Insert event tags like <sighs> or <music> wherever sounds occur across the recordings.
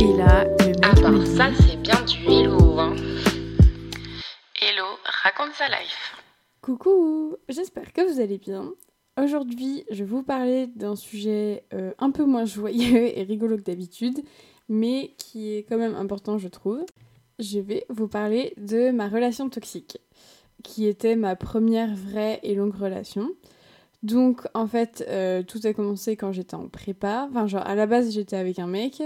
Et là, le mec ça, c'est bien du hello. Hein. Hello, raconte sa life. Coucou, j'espère que vous allez bien. Aujourd'hui, je vais vous parler d'un sujet euh, un peu moins joyeux et rigolo que d'habitude, mais qui est quand même important, je trouve. Je vais vous parler de ma relation toxique, qui était ma première vraie et longue relation. Donc, en fait, euh, tout a commencé quand j'étais en prépa. Enfin, genre, à la base, j'étais avec un mec,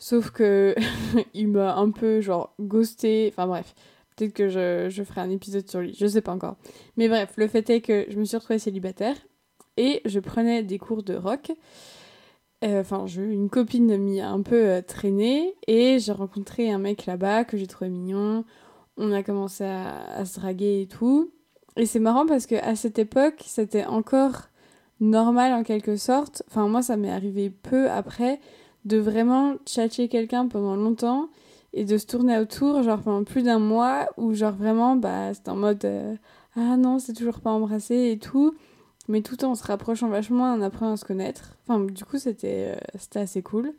sauf que <laughs> il m'a un peu, genre, ghosté. Enfin, bref. Peut-être que je, je ferai un épisode sur lui, je sais pas encore. Mais bref, le fait est que je me suis retrouvée célibataire et je prenais des cours de rock. Euh, Enfin, je- une copine m'y a un peu euh, traîné et j'ai rencontré un mec là-bas que j'ai trouvé mignon. On a commencé à, à se draguer et tout. Et c'est marrant parce que à cette époque, c'était encore normal en quelque sorte. Enfin, moi, ça m'est arrivé peu après de vraiment tchatcher quelqu'un pendant longtemps et de se tourner autour, genre pendant plus d'un mois, où genre vraiment, bah, c'était en mode euh, ah non, c'est toujours pas embrassé et tout, mais tout en se rapprochant vachement, en apprenant à se connaître. Enfin, du coup, c'était euh, assez cool.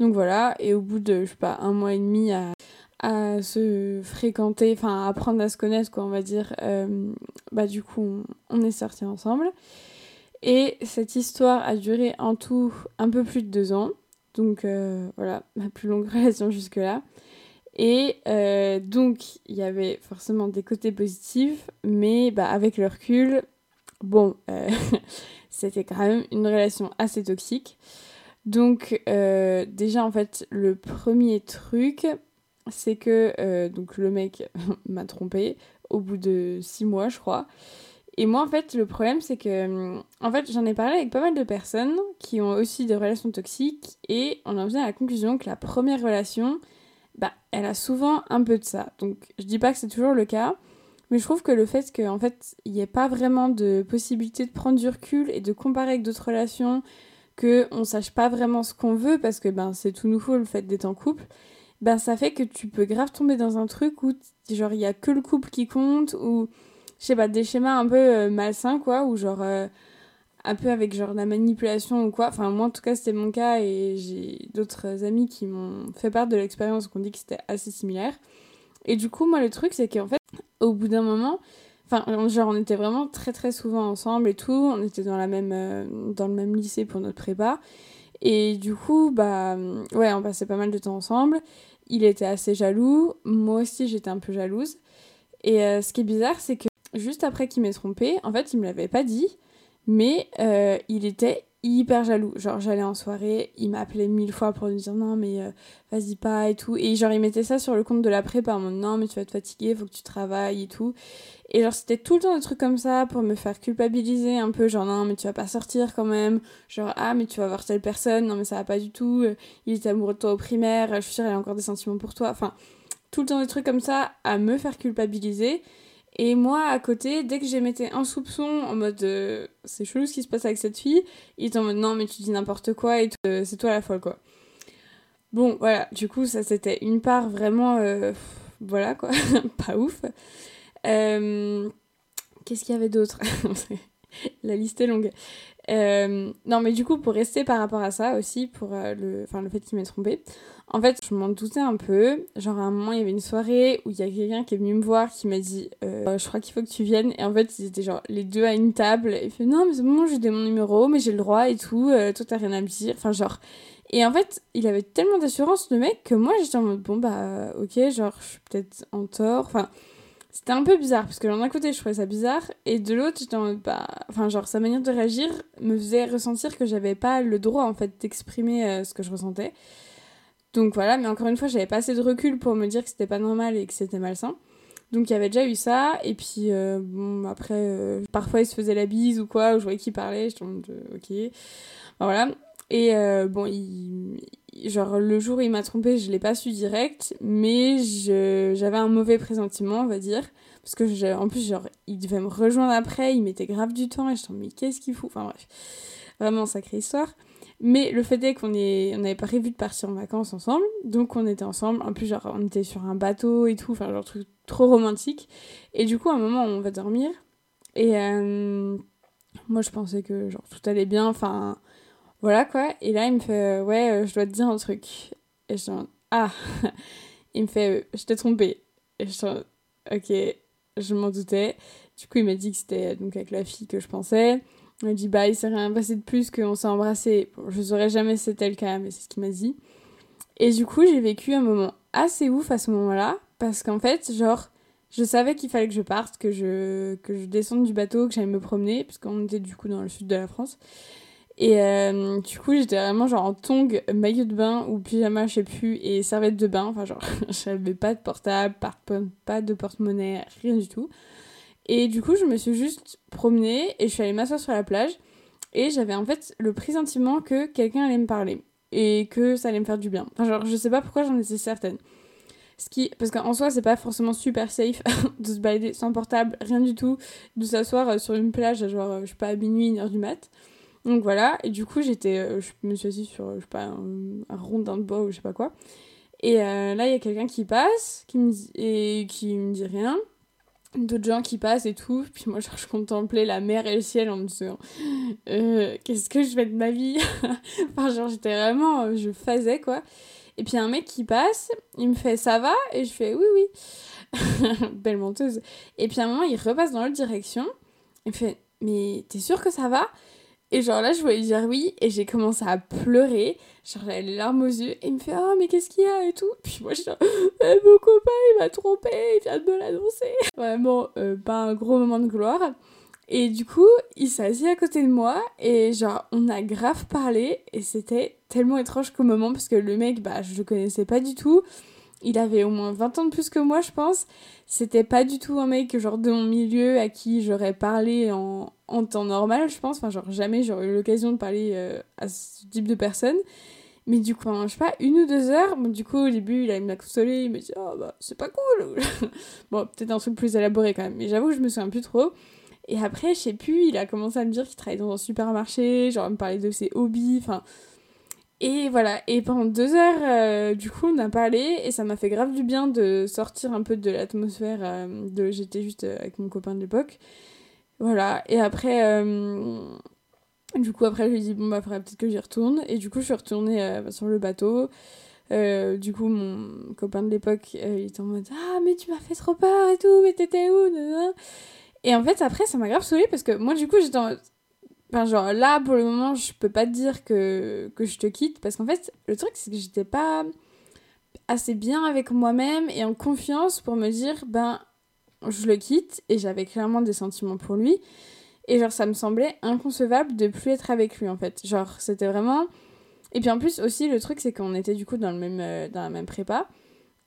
Donc voilà, et au bout de, je sais pas, un mois et demi à, à se fréquenter, enfin, à apprendre à se connaître, quoi, on va dire, euh, bah, du coup, on, on est sortis ensemble. Et cette histoire a duré en tout un peu plus de deux ans. Donc euh, voilà, <laughs> ma plus longue relation jusque-là. Et euh, donc, il y avait forcément des côtés positifs, mais bah, avec le recul, bon, euh, <laughs> c'était quand même une relation assez toxique. Donc, déjà, en fait, le premier truc, c'est que donc, le mec <laughs> m'a trompé au bout de six mois, je crois. Et moi, en fait, le problème, c'est que, hum, en fait, j'en ai parlé avec pas mal de personnes qui ont aussi des relations toxiques, et on en vient à la conclusion que la première relation, bah, elle a souvent un peu de ça. Donc, je dis pas que c'est toujours le cas, mais je trouve que le fait qu'en fait, il n'y ait pas vraiment de possibilité de prendre du recul et de comparer avec d'autres relations, que on sache pas vraiment ce qu'on veut, parce que ben, c'est tout nouveau le fait d'être en couple, ben, ça fait que tu peux grave tomber dans un truc où, genre, il y a que le couple qui compte, ou je sais pas, des schémas un peu euh, malsains, quoi, ou genre, euh, un peu avec genre la manipulation ou quoi. Enfin, moi en tout cas, c'était mon cas et j'ai d'autres amis qui m'ont fait part de l'expérience, qu'on dit que c'était assez similaire. Et du coup, moi, le truc, c'est qu'en fait, au bout d'un moment, enfin, genre, on était vraiment très très souvent ensemble et tout, on était dans, la même, euh, dans le même lycée pour notre prépa. Et du coup, bah, ouais, on passait pas mal de temps ensemble. Il était assez jaloux, moi aussi j'étais un peu jalouse. Et ce qui est bizarre, c'est que juste après qu'il m'ait trompé, en fait, il me l'avait pas dit, mais euh, il était hyper jaloux. Genre, j'allais en soirée, il m'appelait mille fois pour me dire non, mais euh, vas-y pas et tout. Et genre, il mettait ça sur le compte de la prépa en mode non, mais tu vas te fatiguer, faut que tu travailles et tout. Et genre, c'était tout le temps des trucs comme ça pour me faire culpabiliser un peu. Genre, non, mais tu vas pas sortir quand même. Genre, ah, mais tu vas voir telle personne. Non, mais ça va pas du tout. Euh, Il était amoureux de toi au primaire. Je suis sûre, il a encore des sentiments pour toi. Enfin, tout le temps des trucs comme ça à me faire culpabiliser. Et moi, à côté, dès que j'émettais un soupçon en mode euh, c'est chelou ce qui se passe avec cette fille, il était en mode non, mais tu dis n'importe quoi et euh, c'est toi la folle quoi. Bon, voilà, du coup, ça c'était une part vraiment. euh, voilà quoi, <laughs> pas ouf. Qu'est-ce qu'il y avait d'autre? <laughs> <laughs> La liste est longue. Euh, non, mais du coup, pour rester par rapport à ça aussi, pour euh, le, le fait qu'il m'ait trompé, en fait, je m'en doutais un peu. Genre, à un moment, il y avait une soirée où il y a quelqu'un qui est venu me voir qui m'a dit euh, Je crois qu'il faut que tu viennes. Et en fait, ils étaient genre les deux à une table. Il fait Non, mais c'est bon, j'ai mon numéro, mais j'ai le droit et tout. euh, toi, t'as rien à me dire. Enfin, genre. Et en fait, il avait tellement d'assurance, le mec, que moi, j'étais en mode Bon, bah, ok, genre, je suis peut-être en tort. Enfin. C'était un peu bizarre, parce que d'un côté, je trouvais ça bizarre, et de l'autre, bah... Enfin, genre, sa manière de réagir me faisait ressentir que j'avais pas le droit, en fait, d'exprimer euh, ce que je ressentais. Donc voilà, mais encore une fois, j'avais pas assez de recul pour me dire que c'était pas normal et que c'était malsain. Donc il y avait déjà eu ça, et puis, euh, bon, après, euh, parfois, il se faisait la bise ou quoi, ou je voyais qu'il parlait, en mode, euh, ok... Enfin, voilà. Et bon, il- genre le jour où il m'a trompé, je l'ai pas su direct, mais j'avais un mauvais pressentiment, on va dire. Parce que en plus, genre, il devait me rejoindre après, il mettait grave du temps, et je me mais qu'est-ce qu'il fout? Enfin bref, vraiment sacrée histoire. Mais le fait est qu'on est, on avait prévu de partir en vacances ensemble, donc on était ensemble. En plus, genre, on était sur un bateau et tout, enfin, genre, truc trop romantique. Et du coup, à un moment, on va dormir. Et euh, moi, je pensais que, genre, tout allait bien, enfin, voilà quoi. Et là, il me fait, euh, ouais, euh, je dois te dire un truc. Et je en ah <laughs> Il me fait euh, je t'ai trompé. Et je en ok, je m'en doutais. Du coup, il m'a dit que c'était donc avec la fille que je pensais. Il m'a dit bah il s'est rien passé de plus qu'on s'est embrassé. Bon, je saurais jamais si c'était le cas, mais c'est ce qu'il m'a dit. Et du coup, j'ai vécu un moment assez ouf à ce moment-là parce qu'en fait, genre je savais qu'il fallait que je parte, que je, que je descende du bateau, que j'allais me promener, puisqu'on était du coup dans le sud de la France. Et euh, du coup, j'étais vraiment genre en tongs, maillot de bain ou pyjama, je sais plus, et serviette de bain. Enfin, genre, <laughs> j'avais pas de portable, pas de porte-monnaie, rien du tout. Et du coup, je me suis juste promenée et je suis allée m'asseoir sur la plage. Et j'avais en fait le pressentiment que quelqu'un allait me parler et que ça allait me faire du bien. Enfin, genre, je sais pas pourquoi j'en étais certaine. Ce qui, parce qu'en soi, c'est pas forcément super safe <laughs> de se balader sans portable, rien du tout, de s'asseoir euh, sur une plage, genre, euh, je sais pas, à minuit, 1h du mat. Donc voilà, et du coup, j'étais, euh, je me suis assise sur, je sais pas, un, rondin de bois ou je sais pas quoi. Et là, il y a quelqu'un qui passe, qui me dit, et qui me dit rien. D'autres gens qui passent et tout. Puis moi, genre, je contemplais la mer et le ciel en me disant, qu'est-ce que je fais de ma vie? <laughs> Enfin, genre, j'étais vraiment, je faisais quoi. Et puis un mec qui passe, il me fait ça va? Et je fais oui, oui. <laughs> Belle menteuse. Et puis à un moment, il repasse dans l'autre direction. Il me fait mais t'es sûr que ça va? Et genre là, je voulais dire oui. Et j'ai commencé à pleurer. Genre j'avais les larmes aux yeux. Et il me fait oh, mais qu'est-ce qu'il y a Et tout. Puis moi, je dis <laughs> eh, mon copain, il m'a trompé. Il vient de me l'annoncer. Vraiment, euh, pas un gros moment de gloire. Et du coup, il s'est assis à côté de moi et genre, on a grave parlé et c'était tellement étrange qu'au moment parce que le mec, bah, je le connaissais pas du tout. Il avait au moins 20 ans de plus que moi, je pense. C'était pas du tout un mec genre de mon milieu à qui j'aurais parlé en, temps normal, je pense. Enfin, jamais j'aurais eu l'occasion de parler euh, à ce type de personne. Mais du coup, je sais pas, une ou deux heures, bon, du coup, au début, il, m'a consolé, il me dit, oh bah, c'est pas cool. <laughs> bon, peut-être un truc plus élaboré quand même, mais j'avoue que je me souviens plus trop. Et après, je sais plus, il a commencé à me dire qu'il travaillait dans un supermarché, genre, il me parlait de ses hobbies, enfin. Et voilà, et pendant deux heures, euh, du coup, on a parlé, et ça m'a fait grave du bien de sortir un peu de l'atmosphère euh, de. J'étais juste euh, avec mon copain de l'époque. Voilà, et après. Du coup, après, je lui ai dit, bon, bah, faudrait peut-être que j'y retourne. Et du coup, je suis retournée sur le bateau. du coup, mon copain de l'époque, il était en mode Ah, mais tu m'as fait trop peur et tout, mais t'étais où et en fait, après, ça m'a grave saoulée parce que moi, du coup, j'étais en... Enfin, genre, là, pour le moment, je peux pas te dire que, que je te quitte parce qu'en fait, le truc, c'est que j'étais pas assez bien avec moi-même et en confiance pour me dire, ben, je le quitte et j'avais clairement des sentiments pour lui. Et genre, ça me semblait inconcevable de plus être avec lui, en fait. Genre, c'était vraiment... Et puis en plus, aussi, le truc, c'est qu'on était du coup dans, le même, euh, dans la même prépa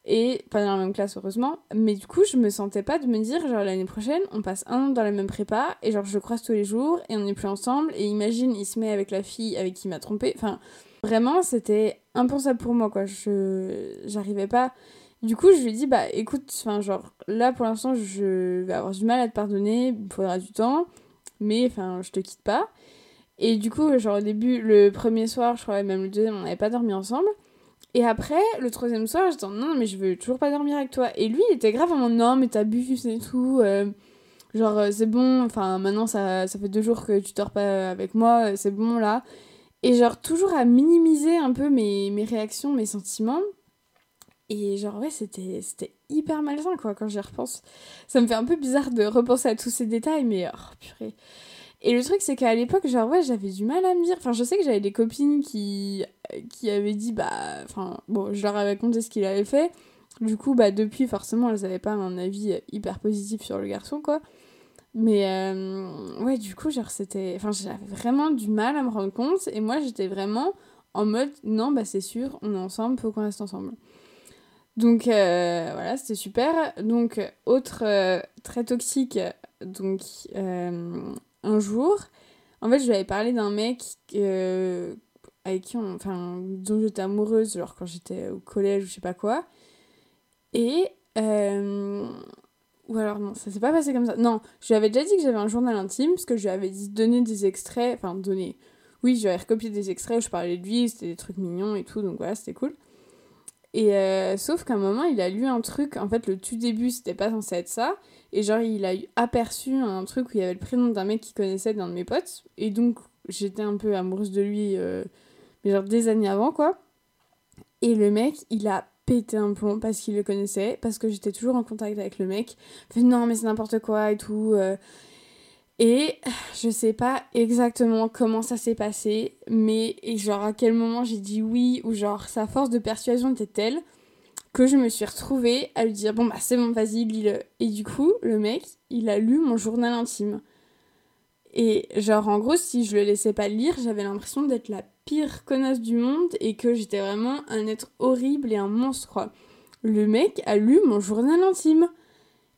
et pas dans la même classe heureusement. Mais du coup je me sentais pas de me dire genre l'année prochaine on passe un an dans la même prépa et genre je croise tous les jours et on n'est plus ensemble. Et imagine il se met avec la fille avec qui il m'a trompé enfin vraiment c'était impensable pour moi quoi. Je j'arrivais pas. Du coup je lui dit bah écoute enfin genre là pour l'instant je vais avoir du mal à te pardonner. Il faudra du temps. Mais enfin je te quitte pas. Et du coup genre au début le premier soir je crois même le deuxième on n'avait pas dormi ensemble et après, le troisième soir, j'étais en non, mais je veux toujours pas dormir avec toi. Et lui, il était grave en mode non, mais t'as bu, c'est tout. Euh, genre, euh, c'est bon, enfin, maintenant ça, ça fait deux jours que tu dors pas avec moi, euh, c'est bon là. Et genre, toujours à minimiser un peu mes, mes réactions, mes sentiments. Et genre, ouais, c'était hyper malsain, quoi, quand j'y repense. Ça me fait un peu bizarre de repenser à tous ces détails, mais oh, purée. Et le truc, c'est qu'à l'époque, genre, ouais, j'avais du mal à me dire. Enfin, je sais que j'avais des copines qui, qui avaient dit, bah. Enfin, bon, je leur avais conté ce qu'il avait fait. Du coup, bah, depuis, forcément, elles avaient pas un avis hyper positif sur le garçon, quoi. Mais, euh, ouais, du coup, genre, c'était. Enfin, j'avais vraiment du mal à me rendre compte. Et moi, j'étais vraiment en mode, non, bah, c'est sûr, on est ensemble, faut qu'on reste ensemble. Donc, euh, voilà, c'était super. Donc, autre euh, très toxique, donc un jour, en fait, je lui avais parlé d'un mec euh, avec qui on, enfin, dont j'étais amoureuse, genre quand j'étais au collège ou je sais pas quoi. Et. Euh, ou alors, non, ça s'est pas passé comme ça. Non, je lui avais déjà dit que j'avais un journal intime, parce que je lui avais dit donner des extraits, enfin, donner. Oui, je lui avais recopié des extraits où je parlais de lui, c'était des trucs mignons et tout, donc voilà, c'était cool. Et euh, sauf qu'à un moment, il a lu un truc, en fait, le tout début, c'était pas censé être ça. Et genre, il a aperçu un truc où il y avait le prénom d'un mec qu'il connaissait, d'un de mes potes. Et donc, j'étais un peu amoureuse de lui, euh, genre des années avant, quoi. Et le mec, il a pété un plomb parce qu'il le connaissait, parce que j'étais toujours en contact avec le mec. Non, mais c'est n'importe quoi et tout. euh. Et je sais pas exactement comment ça s'est passé, mais et genre à quel moment j'ai dit oui, ou genre sa force de persuasion était telle que je me suis retrouvée à lui dire bon bah c'est bon, vas-y, lis-le. Et du coup, le mec, il a lu mon journal intime. Et genre en gros, si je le laissais pas lire, j'avais l'impression d'être la pire connasse du monde et que j'étais vraiment un être horrible et un monstre. Le mec a lu mon journal intime.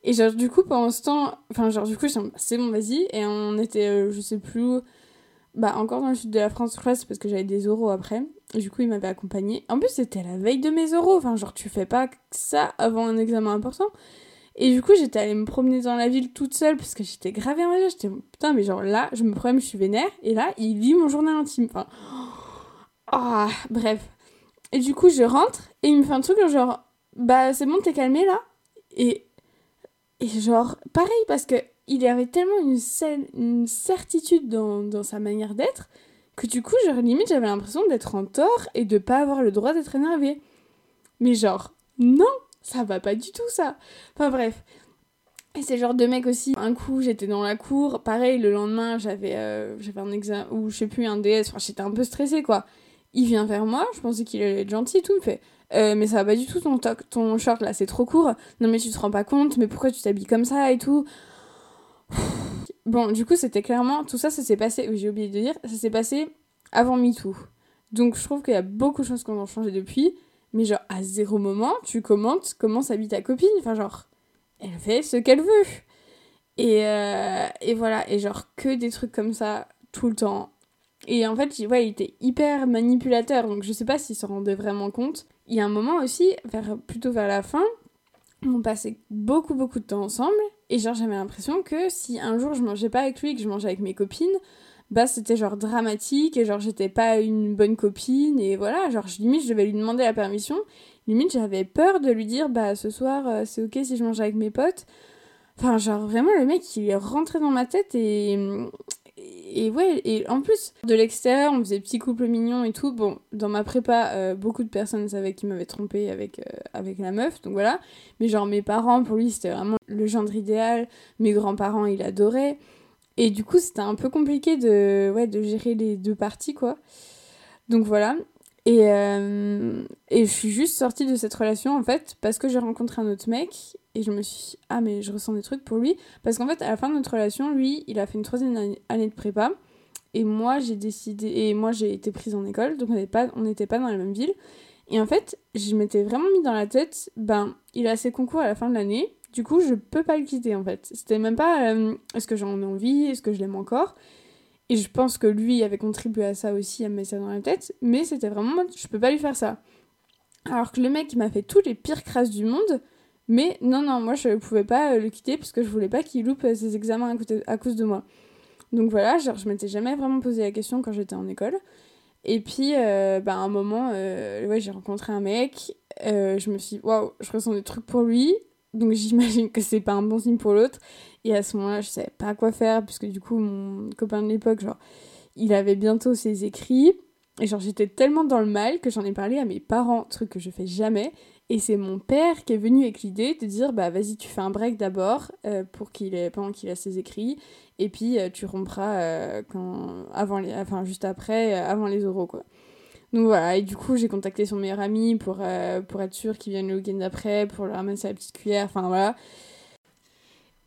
Et genre, du coup, pendant ce temps, enfin, genre, du coup, c'est bon, vas-y. Et on était, euh, je sais plus où, bah, encore dans le sud de la France, je crois, c'est parce que j'avais des oraux après. Du coup, il m'avait accompagné. En plus, c'était la veille de mes oraux. Enfin, genre, tu fais pas ça avant un examen important. Et du coup, j'étais allée me promener dans la ville toute seule parce que j'étais grave énervée. J'étais, putain, mais genre là, je me promène, je suis vénère. Et là, il lit mon journal intime. Enfin, ah, bref. Et du coup, je rentre et il me fait un truc genre, bah, c'est bon, t'es calmé là? Et, et genre, pareil, parce que il avait tellement une, cer- une certitude dans, dans sa manière d'être que du coup, genre, limite, j'avais l'impression d'être en tort et de pas avoir le droit d'être énervée. Mais genre, non, ça va pas du tout ça. Enfin bref. Et c'est genre de mec aussi. Un coup, j'étais dans la cour. Pareil, le lendemain, j'avais euh, un examen, ou je sais plus, un DS. Enfin, j'étais un peu stressée, quoi. Il vient vers moi, je pensais qu'il allait être gentil et tout. Il fait Euh, Mais ça va pas du tout ton, toc- ton short là, c'est trop court. Non, mais tu te rends pas compte, mais pourquoi tu t'habilles comme ça et tout? <sighs> Bon, du coup, c'était clairement. Tout ça, ça s'est passé. J'ai oublié de dire, ça s'est passé avant MeToo. Donc, je trouve qu'il y a beaucoup de choses qui ont changé depuis. Mais genre, à zéro moment, tu commentes comment s'habille ta copine. Enfin, genre, elle fait ce qu'elle veut. Et, euh, et voilà, et genre, que des trucs comme ça, tout le temps. Et en fait, ouais, il était hyper manipulateur, donc je sais pas s'il s'en rendait vraiment compte. Il y a un moment aussi, vers, plutôt vers la fin, on passait beaucoup, beaucoup de temps ensemble. Et genre, j'avais l'impression que si un jour je mangeais pas avec lui que je mangeais avec mes copines, bah c'était genre dramatique et genre j'étais pas une bonne copine et voilà genre limite je devais lui demander la permission limite j'avais peur de lui dire bah ce soir euh, c'est ok si je mange avec mes potes enfin genre vraiment le mec il est rentré dans ma tête et et ouais et en plus de l'extérieur on faisait petit couple mignon et tout bon dans ma prépa euh, beaucoup de personnes savaient qu'il m'avait trompé avec euh, avec la meuf donc voilà mais genre mes parents pour lui c'était vraiment le gendre idéal mes grands-parents il adorait et du coup, c'était un peu compliqué de, ouais, de gérer les deux parties, quoi. Donc voilà. Et, euh, et je suis juste sortie de cette relation, en fait, parce que j'ai rencontré un autre mec. Et je me suis dit, ah, mais je ressens des trucs pour lui. Parce qu'en fait, à la fin de notre relation, lui, il a fait une troisième année- de prépa. Et moi, j'ai décidé. Et moi, j'ai été prise en école. Donc, on n'était pas, pas dans la même ville. Et en fait, je m'étais vraiment mis dans la tête, ben, il a ses concours à la fin de l'année. Du coup, je peux pas le quitter en fait. C'était même pas euh, est-ce que j'en ai envie, est-ce que je l'aime encore? Et je pense que lui avait contribué à ça aussi, à me mettre ça dans la tête. Mais c'était vraiment, je peux pas lui faire ça. Alors que le mec, m'a fait tous les pires crasses du monde. Mais non, non, moi je pouvais pas euh, le quitter parce que je voulais pas qu'il loupe euh, ses examens à, cause de moi. Donc voilà, genre je m'étais jamais vraiment posé la question quand j'étais en école. Et puis, euh, bah, à un moment, euh, ouais, j'ai rencontré un mec. je me suis dit, waouh, je ressens des trucs pour lui. Donc j'imagine que c'est pas un bon signe pour l'autre. Et à ce moment-là, je savais pas quoi faire, puisque du coup, mon copain de l'époque, genre, il avait bientôt ses écrits. Et genre, j'étais tellement dans le mal que j'en ai parlé à mes parents, truc que je fais jamais. Et c'est mon père qui est venu avec l'idée de dire, bah vas-y, tu fais un break d'abord, euh, pour qu'il ait, pendant qu'il a ses écrits. Et puis, euh, tu rompras euh, quand, avant les, enfin, juste après, avant les oraux, quoi. Et du coup, j'ai contacté son meilleur ami pour, euh, pour être sûr qu'il vienne le week-end d'après, pour le ramasser à la petite cuillère, enfin voilà.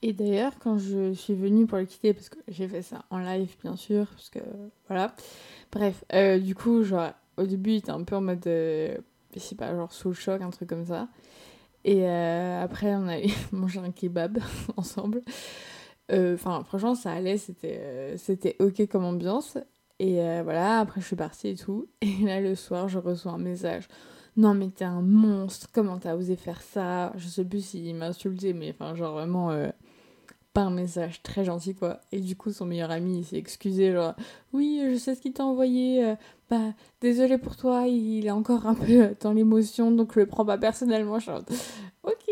Et d'ailleurs, quand je suis venue pour le quitter, parce que j'ai fait ça en live, bien sûr, parce que voilà. Bref, euh, du coup, genre, au début, il était un peu en mode, euh, sais pas, genre sous le choc, un truc comme ça. Et euh, après, on a <laughs> mangé un kebab <laughs> ensemble. Enfin, franchement, ça allait, c'était c'était ok comme ambiance. Et euh, voilà, après, je suis partie et tout. <laughs> Et là, le soir, je reçois un message. Non, mais t'es un monstre, comment t'as osé faire ça? Je sais plus s'il m'a insulté, mais enfin, genre vraiment. euh, pas un message très gentil quoi. Et du coup son meilleur ami il s'est excusé genre oui je sais ce qu'il t'a envoyé euh, bah désolé pour toi. Il est encore un peu <laughs> dans l'émotion donc je le prends pas personnellement je ok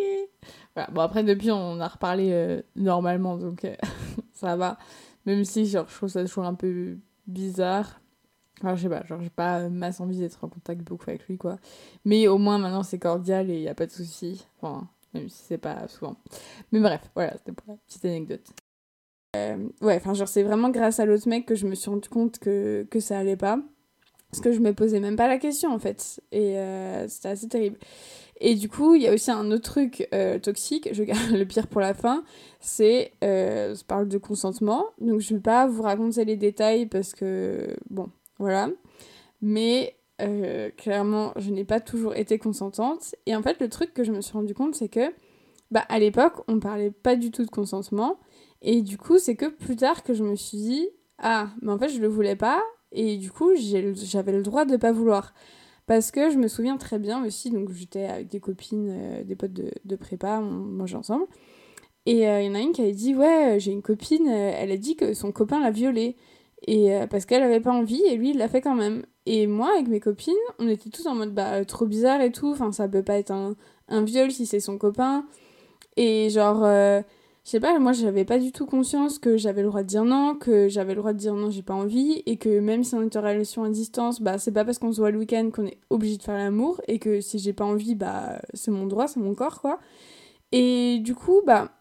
voilà. Bon après depuis on a reparlé normalement donc <laughs> ça va. Même si genre je trouve ça toujours un peu bizarre Enfin, je sais pas, genre, j'ai pas masse envie d'être en contact beaucoup avec lui, quoi. Mais au moins, maintenant, c'est cordial et y a pas de souci. Enfin, même si c'est pas souvent. Mais bref, voilà, c'était pour la petite anecdote. Euh, ouais, enfin, genre, c'est vraiment grâce à l'autre mec que je me suis rendu compte que, que ça allait pas. Parce que je me posais même pas la question, en fait. Et euh, c'était assez terrible. Et du coup, il y a aussi un autre truc euh, toxique, je garde le pire pour la fin, c'est, euh, je parle de consentement, donc je vais pas vous raconter les détails parce que, bon, voilà. Mais euh, clairement, je n'ai pas toujours été consentante. Et en fait, le truc que je me suis rendu compte, c'est que, bah, à l'époque, on parlait pas du tout de consentement. Et du coup, c'est que plus tard que je me suis dit, ah, mais en fait, je le voulais pas. Et du coup, j'avais le droit de pas vouloir. Parce que je me souviens très bien aussi, donc j'étais avec des copines, euh, des potes de, de prépa, on mangeait ensemble. Et il y en a une qui avait dit Ouais, j'ai une copine, elle a dit que son copain l'a violée. Et parce qu'elle avait pas envie, et lui, il l'a fait quand même. Et moi, avec mes copines, on était tous en mode Bah, trop bizarre et tout, enfin, ça peut pas être un, un viol si c'est son copain. Et genre, je sais pas, moi j'avais pas du tout conscience que j'avais le droit de dire non, que j'avais le droit de dire non, j'ai pas envie, et que même si on est en relation à distance, bah c'est pas parce qu'on se voit le week-end qu'on est obligé de faire l'amour, et que si j'ai pas envie, bah c'est mon droit, c'est mon corps quoi. Et du coup, bah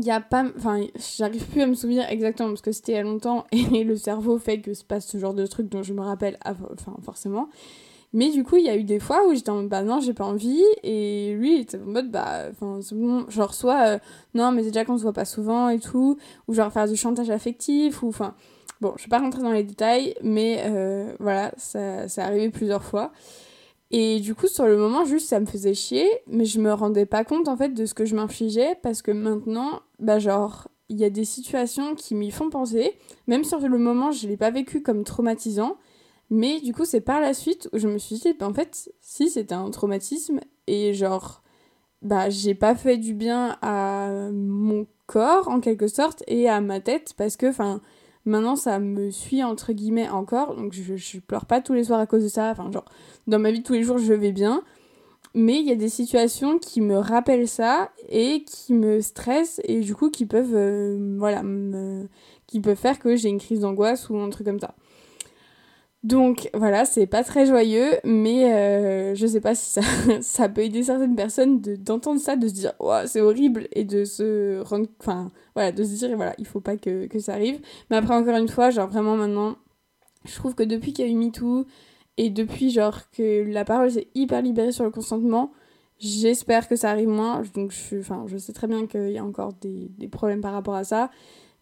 y a pas enfin j'arrive plus à me souvenir exactement parce que c'était il y a longtemps <laughs> et le cerveau fait que se passe ce genre de truc dont je me rappelle enfin forcément mais du coup, il y a eu des fois où j'étais en mode bah non, j'ai pas envie. Et lui, il était en mode bah, bon. Genre, soit euh, non, mais déjà qu'on se voit pas souvent et tout. Ou genre faire du chantage affectif. Ou enfin, bon, je vais pas rentrer dans les détails, mais euh, voilà, ça, ça arrivé plusieurs fois. Et du coup, sur le moment, juste ça me faisait chier. Mais je me rendais pas compte en fait de ce que je m'infligeais. Parce que maintenant, bah, genre, il y a des situations qui m'y font penser. Même sur le moment, je l'ai pas vécu comme traumatisant. Mais du coup, c'est par la suite où je me suis dit, bah, en fait, si c'était un traumatisme et genre, bah, j'ai pas fait du bien à mon corps en quelque sorte et à ma tête parce que, enfin, maintenant ça me suit entre guillemets encore, donc je, pleure pas tous les soirs à cause de ça, enfin, genre, dans ma vie tous les jours, je vais bien. Mais il y a des situations qui me rappellent ça et qui me stressent et du coup qui peuvent, euh, voilà, qui peuvent faire que j'ai une crise d'angoisse ou un truc comme ça. Donc voilà, c'est pas très joyeux, mais euh, je sais pas si ça, <laughs> peut aider certaines personnes d'entendre ça, de se dire c'est horrible et de se rendre. Enfin voilà, de se dire voilà, il faut pas que, ça arrive. Mais après, encore une fois, genre vraiment maintenant, je trouve que depuis qu'il y a eu MeToo et depuis genre que la parole s'est hyper libérée sur le consentement, j'espère que ça arrive moins. Donc je, enfin, je sais très bien qu'il y a encore des problèmes par rapport à ça.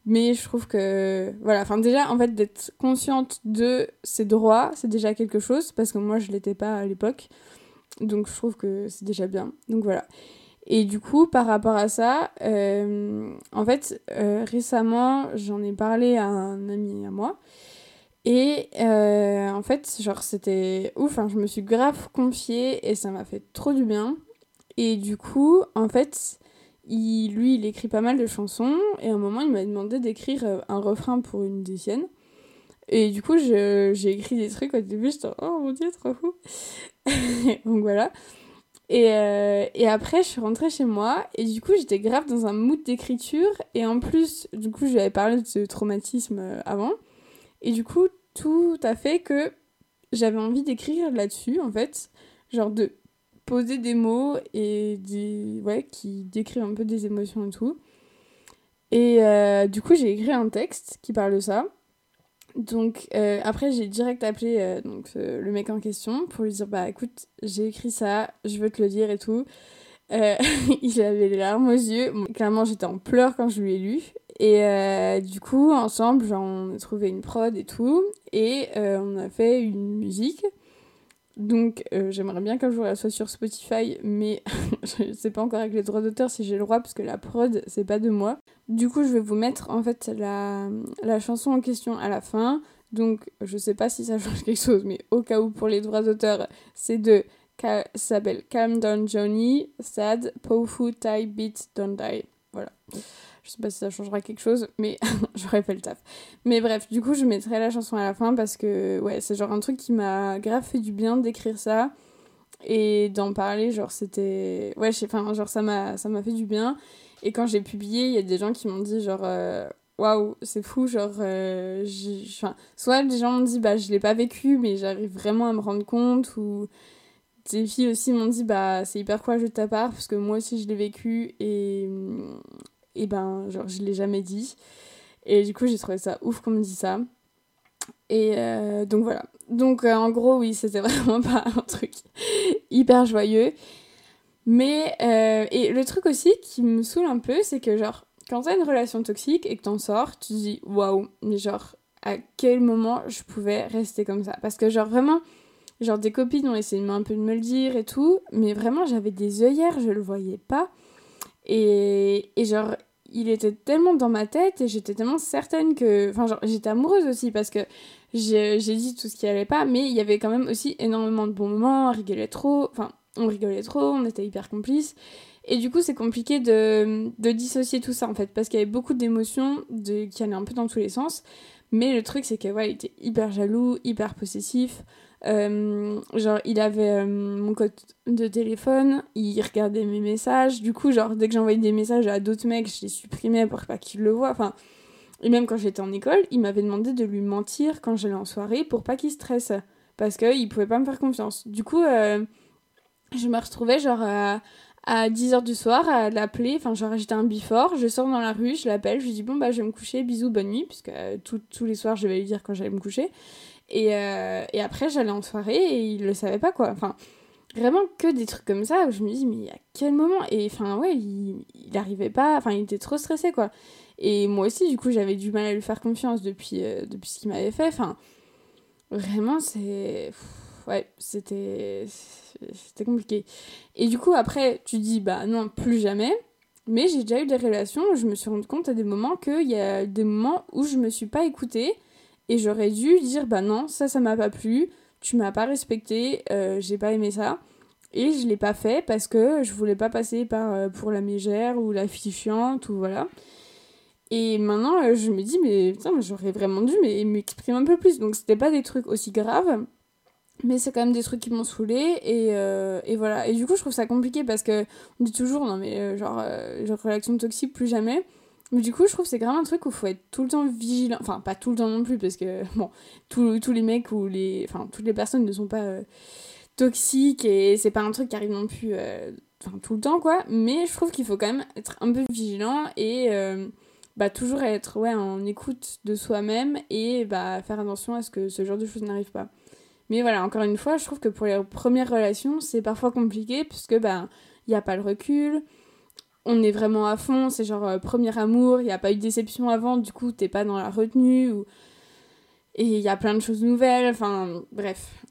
Mais je trouve que, voilà, enfin déjà, en fait, d'être consciente de ses droits, c'est déjà quelque chose, parce que moi, je l'étais pas à l'époque. Donc, je trouve que c'est déjà bien. Donc, voilà. Et du coup, par rapport à ça, euh, en fait, euh, récemment, j'en ai parlé à un ami à moi. Et euh, en fait, genre, c'était ouf, hein, je me suis grave confiée et ça m'a fait trop du bien. Et du coup, en fait, il, lui, il écrit pas mal de chansons, et à un moment, il m'a demandé d'écrire euh, un refrain pour une des siennes. Et du coup, j'ai écrit des trucs au début, j'étais oh mon dieu, trop fou. <laughs> Donc voilà. Et, euh, et après, je suis rentrée chez moi, et du coup, j'étais grave dans un mood d'écriture, et en plus, du coup, j'avais parlé de traumatisme euh, avant. Et du coup, tout a fait que j'avais envie d'écrire là-dessus, en fait. Genre de poser des mots et des, ouais, qui décrivent un peu des émotions et tout. Et euh, du coup, j'ai écrit un texte qui parle de ça. Donc euh, après, j'ai direct appelé euh, donc, le mec en question pour lui dire Bah écoute, j'ai écrit ça, je veux te le dire et tout. <laughs> il avait les larmes aux yeux. clairement, j'étais en pleurs quand je lui ai lu. Et du coup, ensemble, genre, on a trouvé une prod et tout. Et on a fait une musique. Donc euh, j'aimerais bien qu'un jour elle soit sur Spotify, mais <laughs> je sais pas encore avec les droits d'auteur si j'ai le droit parce que la prod c'est pas de moi. Du coup je vais vous mettre en fait la, chanson en question à la fin. Donc je sais pas si ça change quelque chose, mais au cas où pour les droits d'auteur c'est de ça Calm Down Johnny, Sad, Powerful Thai Beat Don't Die. Voilà. Je sais pas si ça changera quelque chose, mais <laughs> j'aurais fait le taf. Mais bref, du coup, je mettrai la chanson à la fin parce que, ouais, c'est genre un truc qui m'a grave fait du bien d'écrire ça et d'en parler. Genre, c'était. Ouais, enfin, genre, ça m'a fait du bien. Et quand j'ai publié, il y a des gens qui m'ont dit, genre, euh, waouh, c'est fou, genre, euh, soit des gens m'ont dit, bah, je l'ai pas vécu, mais j'arrive vraiment à me rendre compte, ou des filles aussi m'ont dit, bah, c'est hyper courageux de ta part, parce que moi aussi je l'ai vécu, et, et ben, genre, je l'ai jamais dit. Et du coup, j'ai trouvé ça ouf qu'on me dise ça. Et euh, donc voilà. Donc euh, en gros, oui, c'était <laughs> vraiment pas un truc hyper joyeux. Mais, et le truc aussi qui me saoule un peu, c'est que genre, quand t'as une relation toxique et que t'en sors, tu te dis waouh, mais genre, à quel moment je pouvais rester comme ça? Parce que, genre, vraiment, genre, des copines ont essayé un peu de me le dire et tout, mais vraiment, j'avais des œillères, je le voyais pas. Et, et genre, il était tellement dans ma tête et j'étais tellement certaine que. Enfin, genre, j'étais amoureuse aussi parce que j'ai dit tout ce qui allait pas, mais il y avait quand même aussi énormément de bons moments, on rigolait trop. Enfin, on rigolait trop, on était hyper complices. Et du coup, c'est compliqué de, de, dissocier tout ça en fait, parce qu'il y avait beaucoup d'émotions qui allaient un peu dans tous les sens. Mais le truc, c'est que ouais, il était hyper jaloux, hyper possessif. Euh, genre, il avait euh, mon code de téléphone, il regardait mes messages. Du coup, genre, dès que j'envoyais des messages à d'autres mecs, je les supprimais pour pas qu'ils le voient. Enfin, et même quand j'étais en école, il m'avait demandé de lui mentir quand j'allais en soirée pour pas qu'il stresse. Parce qu'il pouvait pas me faire confiance. Du coup, euh, je me retrouvais genre à à 10h du soir à l'appeler. Enfin, genre, j'étais un bifort, je sors dans la rue, je l'appelle, je lui dis bon, bah, je vais me coucher, bisous, bonne nuit, puisque tous les soirs, je vais lui dire quand j'allais me coucher. Et, euh, et après, j'allais en soirée et il le savait pas, quoi. Enfin, vraiment que des trucs comme ça où je me dis, mais à quel moment? Et enfin, ouais, il, il arrivait pas, enfin, il était trop stressé, quoi. Et moi aussi, du coup, j'avais du mal à lui faire confiance depuis, euh, depuis ce qu'il m'avait fait. Enfin, vraiment, c'est ouais, c'était c'était compliqué. Et du coup, après, tu dis, bah non, plus jamais. Mais j'ai déjà eu des relations où je me suis rendu compte à des moments qu'il y a des moments où je me suis pas écoutée et j'aurais dû dire, bah non, ça, ça m'a pas plu, tu m'as pas respecté, euh, j'ai pas aimé ça. Et je l'ai pas fait parce que je voulais pas passer par, euh, pour la mégère ou la fille chiante ou voilà. Et maintenant, euh, je me dis, mais putain, j'aurais vraiment dû m'exprimer un peu plus. Donc, c'était pas des trucs aussi graves, mais c'est quand même des trucs qui m'ont saoulé et, et, voilà et du coup je trouve ça compliqué parce que on dit toujours non mais genre genre relation toxique plus jamais mais du coup je trouve c'est vraiment un truc où il faut être tout le temps vigilant. Enfin pas tout le temps non plus parce que <laughs> bon tous les mecs ou les enfin toutes les personnes ne sont pas toxiques et c'est pas un truc qui arrive non plus enfin tout le temps quoi. Mais je trouve qu'il faut quand même être un peu vigilant et bah toujours être ouais en écoute de soi-même et bah faire attention à ce que ce genre de choses n'arrive pas. Mais voilà, encore une fois, je trouve que pour les premières relations, c'est parfois compliqué puisque ben il n'y a pas le recul, on est vraiment à fond, c'est genre euh, premier amour, il n'y a pas eu de déception avant, du coup t'es pas dans la retenue ou et il y a plein de choses nouvelles, enfin bref.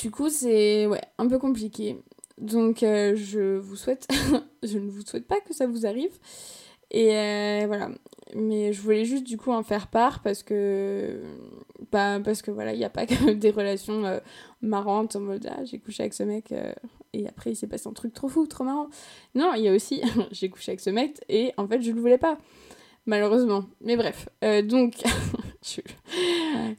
Du coup, c'est un peu compliqué. Donc euh, je vous souhaite <laughs> je ne vous souhaite pas que ça vous arrive. Et euh, voilà. Mais je voulais juste du coup en faire part parce que bah, parce que voilà, il n'y a pas que <laughs> des relations euh, marrantes en mode ah, j'ai couché avec ce mec euh, et après il s'est passé un truc trop fou, trop marrant. Non, il y a aussi <laughs> j'ai couché avec ce mec et en fait je le voulais pas. Malheureusement. Mais bref. donc <laughs>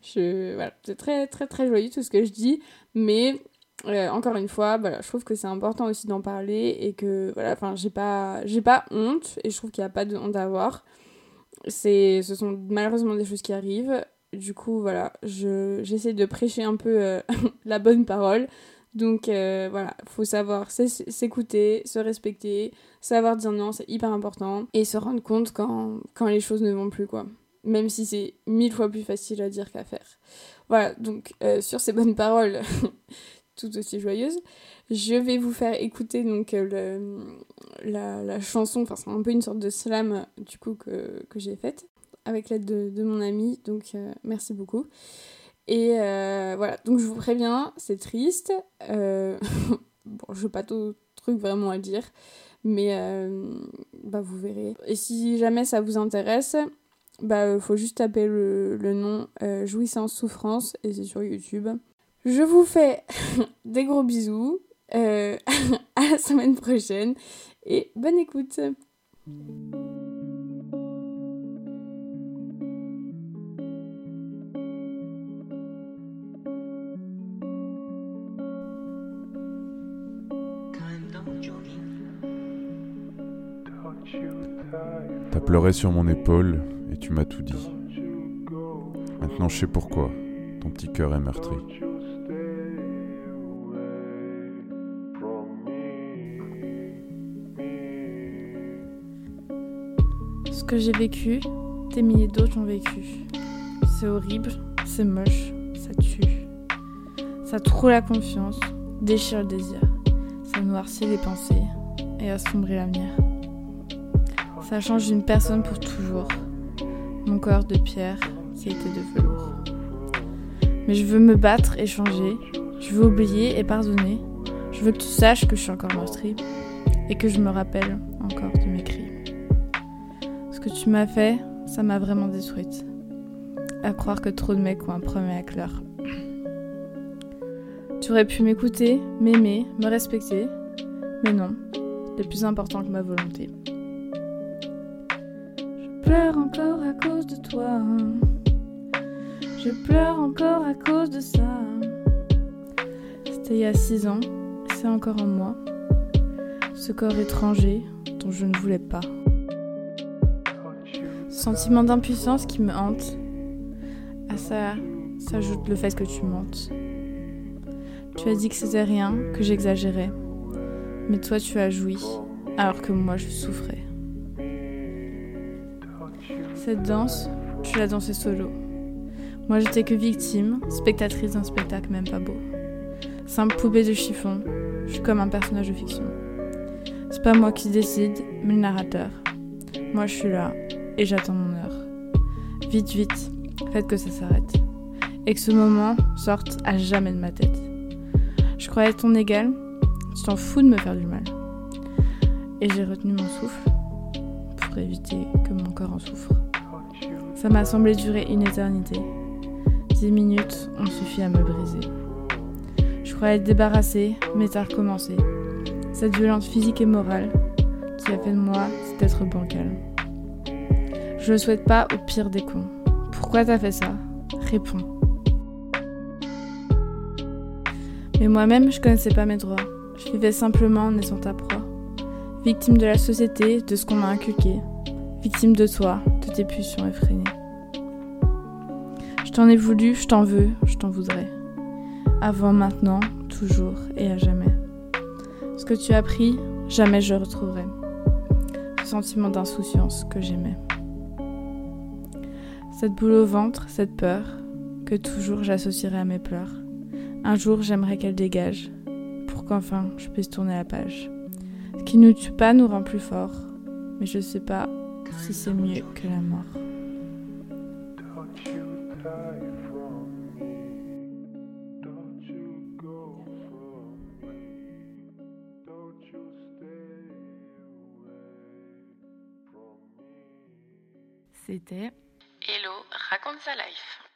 je, voilà, c'est très très très joyeux tout ce que je dis, mais euh, encore une fois, voilà, je trouve que c'est important aussi d'en parler et que voilà, enfin, j'ai pas, j'ai pas honte et je trouve qu'il n'y a pas de honte à avoir. C'est, ce sont malheureusement des choses qui arrivent. Du coup, voilà, je, j'essaie de prêcher un peu euh, <laughs> la bonne parole. Donc euh, voilà, faut savoir s'écouter, se respecter, savoir dire non, c'est hyper important et se rendre compte quand, quand les choses ne vont plus quoi. Même si c'est mille fois plus facile à dire qu'à faire. Voilà, donc sur ces bonnes paroles, <laughs> tout aussi joyeuse. Je vais vous faire écouter donc euh, la, la, chanson, enfin c'est un peu une sorte de slam du coup que, que j'ai faite avec l'aide de, de, mon ami, donc euh, merci beaucoup. Et euh, voilà, donc je vous préviens, c'est triste. <laughs> bon, je n'ai pas tout truc vraiment à dire, mais bah, vous verrez. Et si jamais ça vous intéresse, bah faut juste taper le, le nom Jouissance Souffrance et c'est sur YouTube. Je vous fais <laughs> des gros bisous. Euh, <laughs> à la semaine prochaine et bonne écoute. T'as pleuré sur mon épaule et tu m'as tout dit. Maintenant je sais pourquoi ton petit cœur est meurtri. Que j'ai vécu, des milliers d'autres ont vécu. C'est horrible, c'est moche, ça tue. Ça trouve la confiance, déchire le désir. Ça noircit les pensées et assombrit l'avenir. Ça change d'une personne pour toujours. Mon corps de pierre qui été de velours. Mais je veux me battre et changer. Je veux oublier et pardonner. Je veux que tu saches que je suis encore meurtrie et que je me rappelle encore de mes cris. Ce que tu m'as fait, ça m'a vraiment détruite. À croire que trop de mecs ont un problème avec. Tu aurais pu m'écouter, m'aimer, me respecter, mais non, c'est plus important que ma volonté. Je pleure encore à cause de toi. Je pleure encore à cause de ça. C'était il y a six ans, c'est encore en moi. Ce corps étranger dont je ne voulais pas. Sentiment d'impuissance qui me hante. À ça s'ajoute le fait que tu mentes. Tu as dit que c'était rien, que j'exagérais. Mais toi tu as joui, alors que moi je souffrais. Cette danse, tu l'as dansée solo. Moi j'étais que victime, spectatrice d'un spectacle même pas beau. Simple poupée de chiffon, je suis comme un personnage de fiction. C'est pas moi qui décide, mais le narrateur. Moi je suis là, et j'attends mon heure. Vite, vite, faites que ça s'arrête. Et que ce moment sorte à jamais de ma tête. Je croyais ton égal, tu t'en fous de me faire du mal. Et j'ai retenu mon souffle pour éviter que mon corps en souffre. Ça m'a semblé durer une éternité. Dix minutes ont suffi à me briser. Je croyais être débarrassée, mais t'as recommencé. Cette violence physique et morale qui a fait de moi cet être bancal. Je le souhaite pas au pire des cons. Pourquoi t'as fait ça? Réponds. Mais moi-même, je connaissais pas mes droits. Je vivais simplement en étant ta proie. Victime de la société, de ce qu'on m'a inculqué. Victime de toi, de tes pulsions effrénées. Je t'en ai voulu, je t'en veux, je t'en voudrais. Avant, maintenant, toujours et à jamais. Ce que tu as pris, jamais je retrouverai. Ce sentiment d'insouciance que j'aimais. Cette boule au ventre, cette peur, que toujours j'associerai à mes pleurs. Un jour, j'aimerais qu'elle dégage, pour qu'enfin je puisse tourner la page. Ce qui nous tue pas nous rend plus forts, mais je sais pas si c'est mieux que la mort. C'était Raconte sa life.